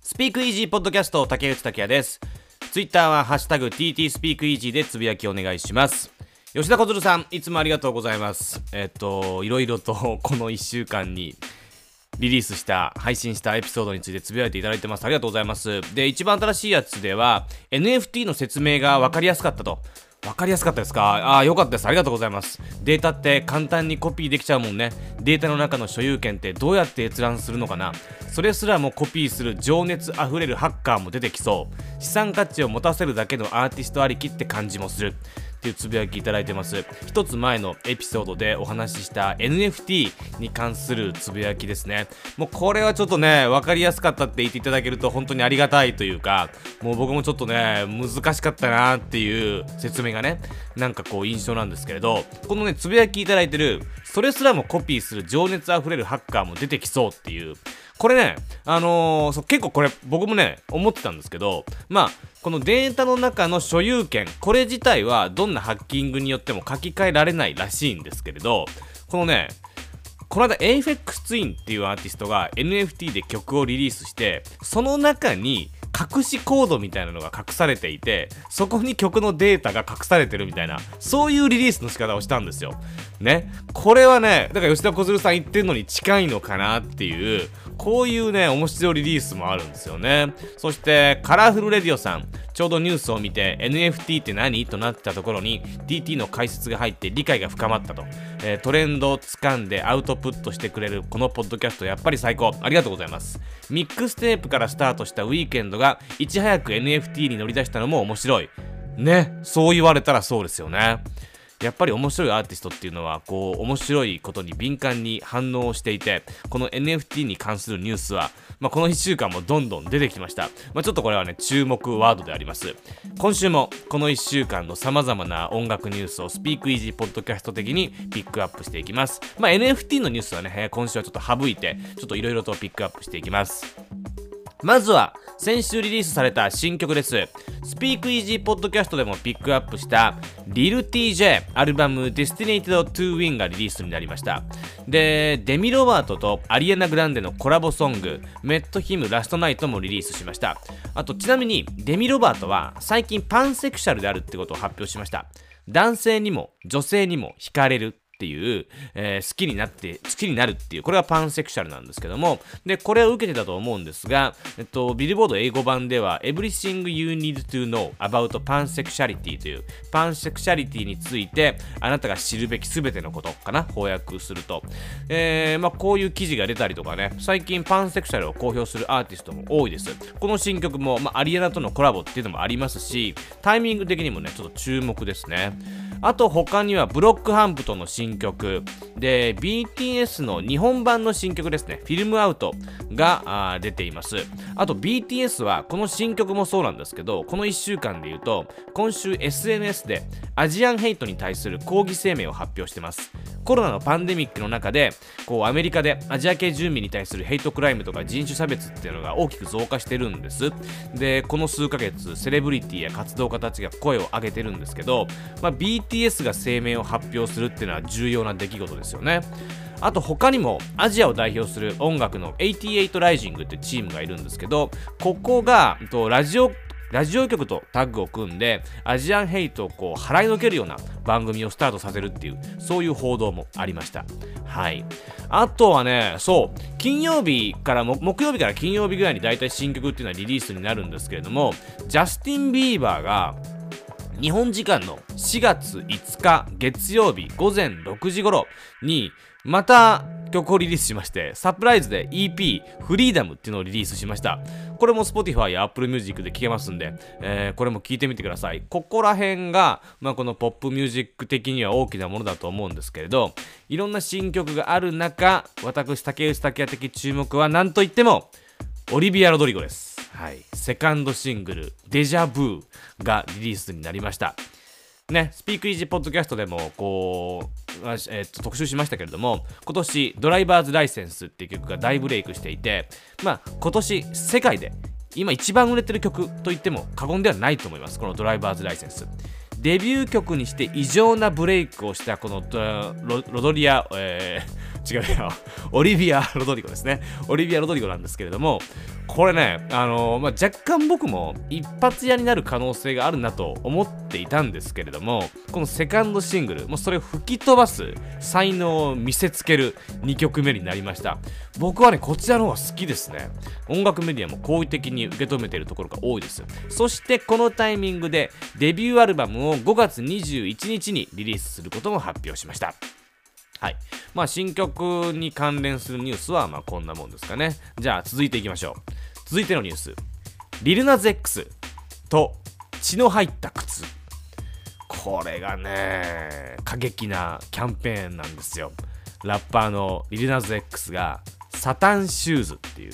スピークイージーポッドキャスト竹内拓也です。ツイッターはハッシュタグ TT スピークイージーでつぶやきお願いします。吉田小鶴さんいつもありがとうございます。えっといろいろと この1週間にリリースした配信したエピソードについてつぶやいていただいてます。ありがとうございます。で一番新しいやつでは NFT の説明が分かりやすかったと。分かりやすかったですか？ああ、よかったです。ありがとうございます。データって簡単にコピーできちゃうもんね。データの中の所有権ってどうやって閲覧するのかな？それすらもコピーする情熱あふれるハッカーも出てきそう。資産価値を持たせるだけのアーティストありきって感じもする。っていうつぶやきいただいてます。一つ前のエピソードでお話しした NFT に関するつぶやきですね。もうこれはちょっとね分かりやすかったって言っていただけると本当にありがたいというかもう僕もちょっとね難しかったなっていう説明がねなんかこう印象なんですけれどこのねつぶやきいただいてるそれすらもコピーする情熱あふれるハッカーも出てきそうっていうこれね、あのー、結構これ僕もね、思ってたんですけど、まあ、このデータの中の所有権、これ自体はどんなハッキングによっても書き換えられないらしいんですけれど、このね、この間 AFX ツインっていうアーティストが NFT で曲をリリースして、その中に隠しコードみたいなのが隠されていてそこに曲のデータが隠されてるみたいなそういうリリースの仕方をしたんですよ。ね。これはねだから吉田小鶴さん言ってるのに近いのかなっていうこういうね面白いリリースもあるんですよね。そしてカラフルレディオさんちょうどニュースを見て NFT って何？となってたところに DT の解説が入って理解が深まったと、えー、トレンドを掴んでアウトプットしてくれるこのポッドキャストやっぱり最高。ありがとうございます。ミックステープからスタートしたウィーケンドがいち早く NFT に乗り出したのも面白い。ねそう言われたらそうですよね。やっぱり面白いアーティストっていうのはこう面白いことに敏感に反応していてこの NFT に関するニュースは、まあ、この1週間もどんどん出てきました、まあ、ちょっとこれはね注目ワードであります。今週もこの1週間のさまざまな音楽ニュースをスピークイージーポッドキャスト的にピックアップしていきます、まあ、NFT のニュースはね今週はちょっと省いてちょっといろいろとピックアップしていきます。まずは先週リリースされた新曲です。スピークイージーポッドキャストでもピックアップしたリル TJ アルバム Destinated to Win がリリースになりました。で、デミ・ロバートとアリエナ・グランデのコラボソングメット・ヒム・ラストナイトもリリースしました。あとちなみにデミ・ロバートは最近パンセクシャルであるってことを発表しました。男性にも女性にも惹かれるっていう、えー、好きになって、好きになるっていう、これはパンセクシャルなんですけども、で、これを受けてたと思うんですが、えっと、ビルボード英語版では、Everything You Need to Know About Pansexuality という、パンセクシャリティについて、あなたが知るべき全てのことかな、翻訳すると。えー、まあ、こういう記事が出たりとかね、最近パンセクシャルを公表するアーティストも多いです。この新曲も、まあ、アリエナとのコラボっていうのもありますし、タイミング的にもね、ちょっと注目ですね。あと他にはブロックハンプトの新曲。で BTS の日本版の新曲ですね。フィルムアウトが出ています。あと BTS はこの新曲もそうなんですけどこの1週間で言うと今週 SNS でアジアンヘイトに対する抗議声明を発表してます。コロナのパンデミックの中でこうアメリカでアジア系住民に対するヘイトクライムとか人種差別っていうのが大きく増加してるんです。でこの数ヶ月セレブリティや活動家たちが声を上げてるんですけど、まあ、BTS が声明を発表するっていうのは重要な出来事ですよね。あと他にもアジアを代表する音楽の88ライジングってチームがいるんですけどここがラジオラジオ局とタッグを組んでアジアンヘイトをこう払いのけるような番組をスタートさせるっていうそういう報道もありました。はい。あとはねそう金曜日から木曜日から金曜日ぐらいに大体新曲っていうのはリリースになるんですけれどもジャスティン・ビーバーが日本時間の4月5日月曜日午前6時頃にまた曲をリリースしまして、サプライズで EP フリーダムっていうのをリリースしました。これも Spotify や Apple Music で聴けますんで、えー、これも聴いてみてください。ここら辺が、まあ、このポップミュージック的には大きなものだと思うんですけれど、いろんな新曲がある中、私、竹内竹也的注目は何と言っても、オリビア・ロドリゴです。はい。セカンドシングル、デジャブーがリリースになりました。ね、スピークイージーポッドキャストでもこう、えー、と特集しましたけれども今年ドライバーズライセンスっていう曲が大ブレイクしていてまあ今年世界で今一番売れてる曲と言っても過言ではないと思いますこのドライバーズライセンス。デビュー曲にして異常なブレイクをしたこのロドリア、えー、違うよ。オリビア・ロドリゴですね。オリビア・ロドリゴなんですけれども、これね、あの、まあ、若干僕も一発屋になる可能性があるなと思っていたんですけれども、このセカンドシングル、もうそれを吹き飛ばす才能を見せつける2曲目になりました。僕はね、こちらの方が好きですね。音楽メディアも好意的に受け止めているところが多いです。そしてこのタイミングでデビューアルバムを5月21日にリリースすることも発表しました。はい。まあ、新曲に関連するニュースは、まあ、こんなもんですかね。じゃあ、続いていきましょう。続いてのニュース。リルナズ X と血の入った靴。これがね、過激なキャンペーンなんですよ。ラッパーのリルナズ X がサタンシューズっていう、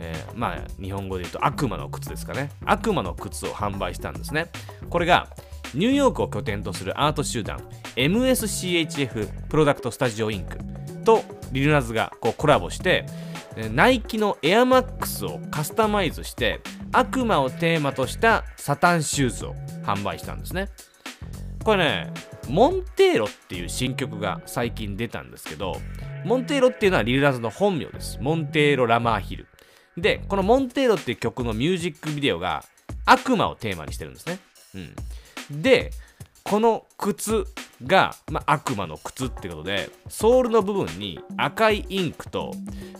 えー、まあ日本語で言うと悪魔の靴ですかね悪魔の靴を販売したんですねこれがニューヨークを拠点とするアート集団 MSCHF プロダクトスタジオインクとリルナズがこうコラボしてナイキのエアマックスをカスタマイズして悪魔をテーマとしたサタンシューズを販売したんですね。これねモンテーロっていう新曲が最近出たんですけどモンテーロっていうのはリルナズの本名です。モンテーロ・ラマーヒル。でこのモンテーロっていう曲のミュージックビデオが悪魔をテーマにしてるんですね。うん。でこの靴が、まあ、悪魔の靴ってことでソールの部分に赤いインクと、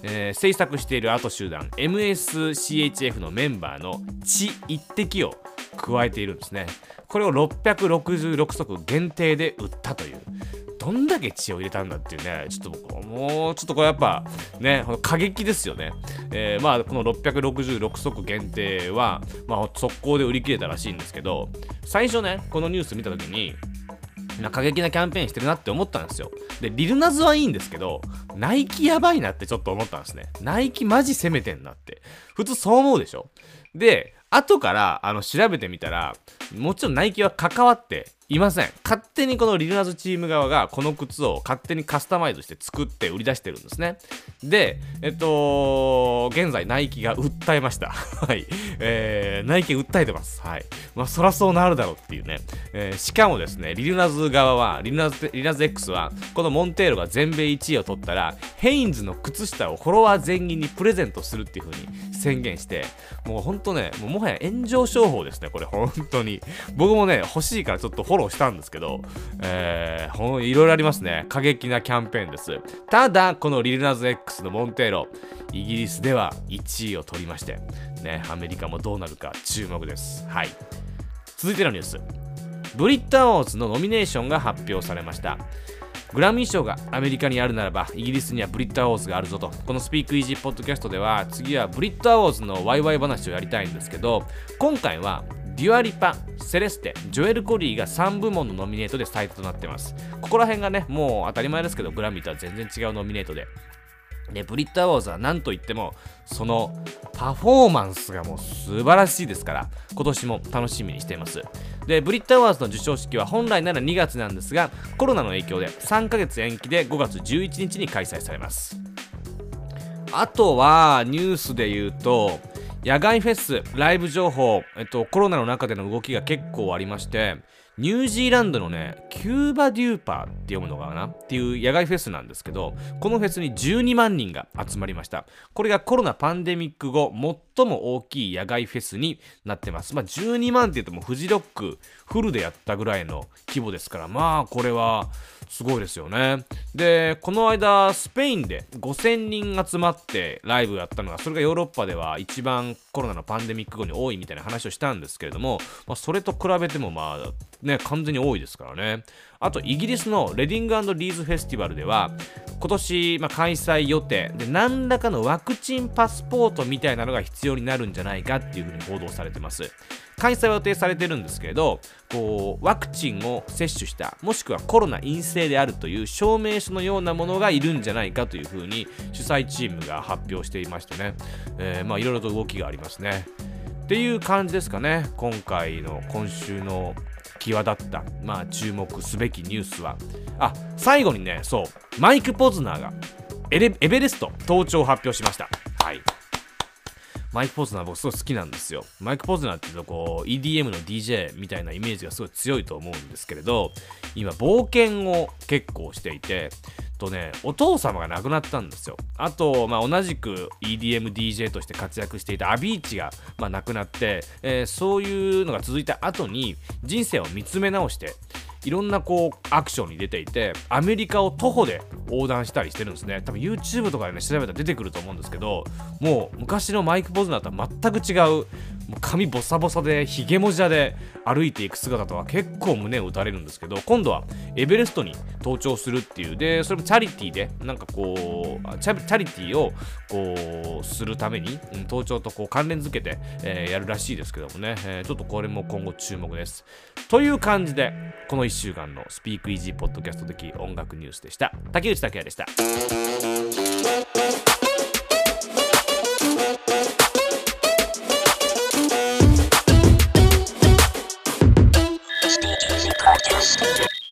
えー、制作しているアート集団 MSCHF のメンバーの血一滴を加えているんですね。これを666足限定で売ったという。どんだけ血を入れたんだっていうね、ちょっと僕もうちょっとこれやっぱね、過激ですよね。えー、まあこの666足限定は、まあ速攻で売り切れたらしいんですけど、最初ね、このニュース見た時に、な過激なキャンペーンしてるなって思ったんですよ。で、リルナズはいいんですけど、ナイキやばいなってちょっと思ったんですね。ナイキマジ攻めてんなって。普通そう思うでしょで、後からあの調べてみたら、もちろんナイキは関わっていません。勝手にこのリルナズチーム側がこの靴を勝手にカスタマイズして作って売り出してるんですね。で、えっと、現在ナイキが訴えました。はい。えー、ナイキ訴えてます。はい。まあ、そらそうなるだろうっていうね。えー、しかもですね、リルナズ側は、リルナズ、リルナズ X は、このモンテーロが全米1位を取ったら、ヘインズの靴下をフォロワー全員にプレゼントするっていう風に宣言して、もうほんとね、もうもはや炎上商法ですね、これ本当に。僕もね、欲しいからちょっとフォォローしたんですけど、えー、ほんいろいろありますね。過激なキャンペーンです。ただ、このリルナズ X のモンテーロ、イギリスでは1位を取りまして、ね、アメリカもどうなるか注目です。はい。続いてのニュース。ブリット・アワーズのノミネーションが発表されました。グラミー賞がアメリカにあるならばイギリスにはブリットアウォーズがあるぞとこのスピークイージーポッドキャストでは次はブリットアウォーズのワイワイ話をやりたいんですけど今回はデュアリパ、セレステ、ジョエル・コリーが3部門のノミネートで最多となってます。ここら辺がね、もう当たり前ですけど、グラミーとは全然違うノミネートで。で、ブリット・アウォーズは何といっても、そのパフォーマンスがもう素晴らしいですから、今年も楽しみにしています。で、ブリット・アワーズの授賞式は本来なら2月なんですが、コロナの影響で3ヶ月延期で5月11日に開催されます。あとは、ニュースで言うと、野外フェス、ライブ情報、えっと、コロナの中での動きが結構ありまして、ニュージーランドのね、キューバデューパーって読むのかなっていう野外フェスなんですけど、このフェスに12万人が集まりました。これがコロナパンデミック後、最も大きい野外フェスになってます。まあ、12万って言ってもフジロックフルでやったぐらいの規模ですから、まあ、これはすごいですよね。で、この間、スペインで5000人集まってライブやったのが、それがヨーロッパでは一番コロナのパンデミック後に多いみたいな話をしたんですけれども、まあ、それと比べても、まあ、ね、完全に多いですからね。あと、イギリスのレディングリーズフェスティバルでは、今年、まあ、開催予定で、何らかのワクチンパスポートみたいなのが必要になるんじゃないかっていうふうに報道されてます。開催は予定されてるんですけれどこうワクチンを接種したもしくはコロナ陰性であるという証明書のようなものがいるんじゃないかというふうに主催チームが発表していましてね、えー、まあいろいろと動きがありますねっていう感じですかね今回の今週の際立った、まあ、注目すべきニュースは。あ最後にねそう。マイク・ポズナーがエベレスト登頂を発表しました。はい。マイク・ポズナー僕すごい好きなんですよ。マイク・ポズナーって言うとこう EDM の DJ みたいなイメージがすごい強いと思うんですけれど、今冒険を結構していて、とねお父様が亡くなったんですよ。あと、まあ、同じく EDMDJ として活躍していたアビーチが、まあ、亡くなって、えー、そういうのが続いた後に人生を見つめ直していろんなこうアクションに出ていてアメリカを徒歩で横断したりしてるんですね。多分 YouTube とかでね調べたら出てくると思うんですけどもう昔のマイク・ポズナーとは全く違うもう髪ボサボサでひげもじゃで歩いていく姿とは結構胸を打たれるんですけど今度はエベレストに登頂するっていう。でそれもチャリティーでなんかこうチャリティーをこうするために、登頂とこう関連づけて、えー、やるらしいですけどもね、えー、ちょっとこれも今後注目です。という感じでこの1週間のスピークイージーポッドキャスト的音楽ニュースでした。竹内拓也でした。